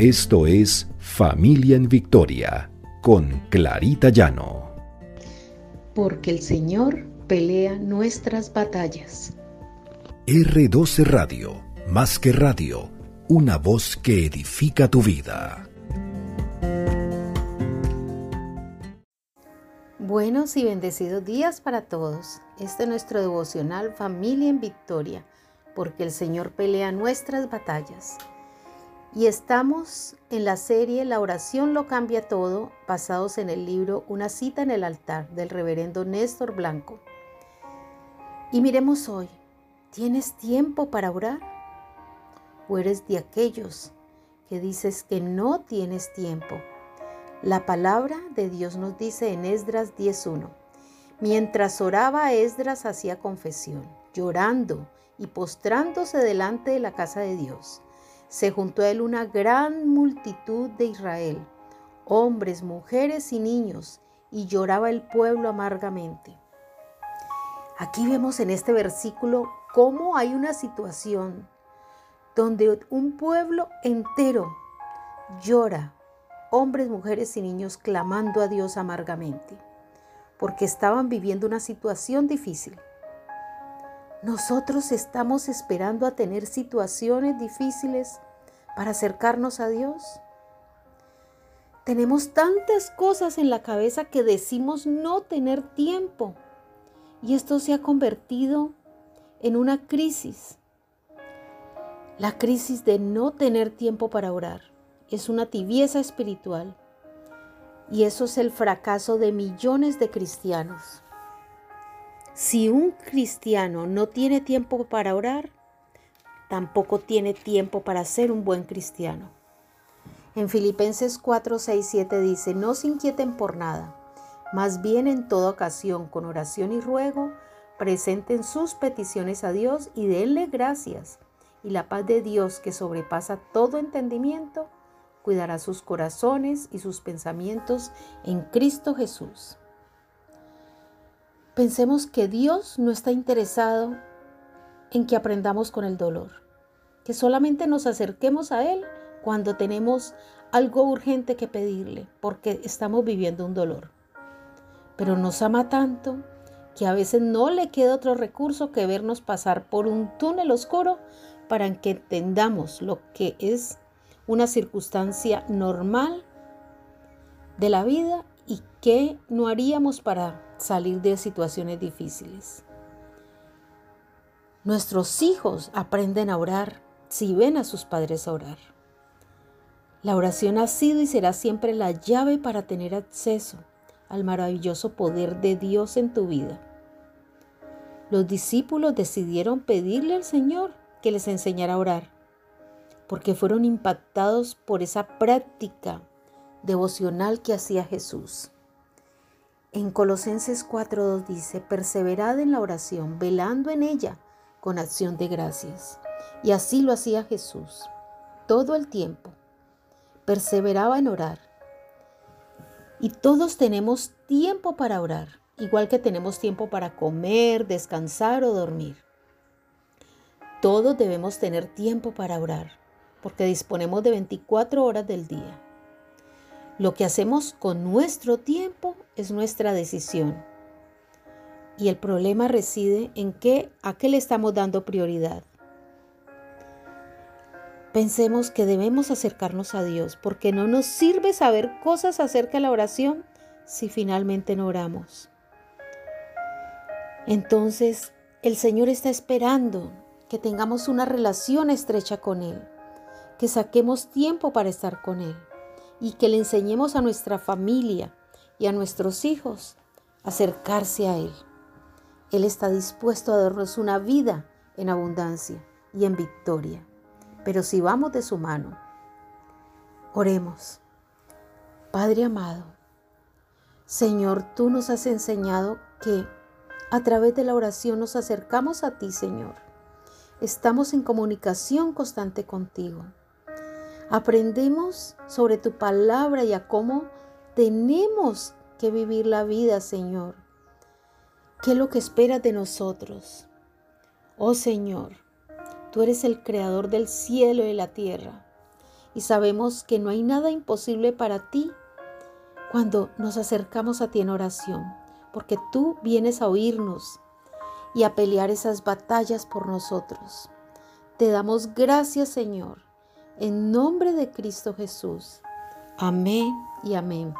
Esto es Familia en Victoria con Clarita Llano. Porque el Señor pelea nuestras batallas. R12 Radio, más que radio, una voz que edifica tu vida. Buenos y bendecidos días para todos. Este es nuestro devocional Familia en Victoria, porque el Señor pelea nuestras batallas. Y estamos en la serie La oración lo cambia todo, basados en el libro Una cita en el altar del reverendo Néstor Blanco. Y miremos hoy, ¿tienes tiempo para orar? ¿O eres de aquellos que dices que no tienes tiempo? La palabra de Dios nos dice en Esdras 10.1, mientras oraba Esdras hacía confesión, llorando y postrándose delante de la casa de Dios se juntó a él una gran multitud de Israel, hombres, mujeres y niños, y lloraba el pueblo amargamente. Aquí vemos en este versículo cómo hay una situación donde un pueblo entero llora, hombres, mujeres y niños clamando a Dios amargamente, porque estaban viviendo una situación difícil. Nosotros estamos esperando a tener situaciones difíciles para acercarnos a Dios. Tenemos tantas cosas en la cabeza que decimos no tener tiempo y esto se ha convertido en una crisis. La crisis de no tener tiempo para orar es una tibieza espiritual y eso es el fracaso de millones de cristianos. Si un cristiano no tiene tiempo para orar, tampoco tiene tiempo para ser un buen cristiano. En Filipenses 4, 6, 7 dice, no se inquieten por nada, más bien en toda ocasión, con oración y ruego, presenten sus peticiones a Dios y denle gracias. Y la paz de Dios que sobrepasa todo entendimiento, cuidará sus corazones y sus pensamientos en Cristo Jesús. Pensemos que Dios no está interesado en que aprendamos con el dolor, que solamente nos acerquemos a Él cuando tenemos algo urgente que pedirle, porque estamos viviendo un dolor. Pero nos ama tanto que a veces no le queda otro recurso que vernos pasar por un túnel oscuro para que entendamos lo que es una circunstancia normal de la vida y qué no haríamos para salir de situaciones difíciles. Nuestros hijos aprenden a orar si ven a sus padres a orar. La oración ha sido y será siempre la llave para tener acceso al maravilloso poder de Dios en tu vida. Los discípulos decidieron pedirle al Señor que les enseñara a orar, porque fueron impactados por esa práctica devocional que hacía Jesús. En Colosenses 4.2 dice, perseverad en la oración, velando en ella con acción de gracias. Y así lo hacía Jesús, todo el tiempo. Perseveraba en orar. Y todos tenemos tiempo para orar, igual que tenemos tiempo para comer, descansar o dormir. Todos debemos tener tiempo para orar, porque disponemos de 24 horas del día. Lo que hacemos con nuestro tiempo es nuestra decisión. Y el problema reside en qué, a qué le estamos dando prioridad. Pensemos que debemos acercarnos a Dios porque no nos sirve saber cosas acerca de la oración si finalmente no oramos. Entonces, el Señor está esperando que tengamos una relación estrecha con Él, que saquemos tiempo para estar con Él y que le enseñemos a nuestra familia y a nuestros hijos a acercarse a Él. Él está dispuesto a darnos una vida en abundancia y en victoria. Pero si vamos de su mano, oremos. Padre amado, Señor, tú nos has enseñado que a través de la oración nos acercamos a ti, Señor. Estamos en comunicación constante contigo. Aprendemos sobre tu palabra y a cómo tenemos que vivir la vida, Señor. ¿Qué es lo que esperas de nosotros? Oh Señor, tú eres el creador del cielo y la tierra. y sabemos que no hay nada imposible para ti cuando nos acercamos a ti en oración, porque tú vienes a oírnos y a pelear esas batallas por nosotros. Te damos gracias, Señor, en nombre de Cristo Jesús. Amén y amén.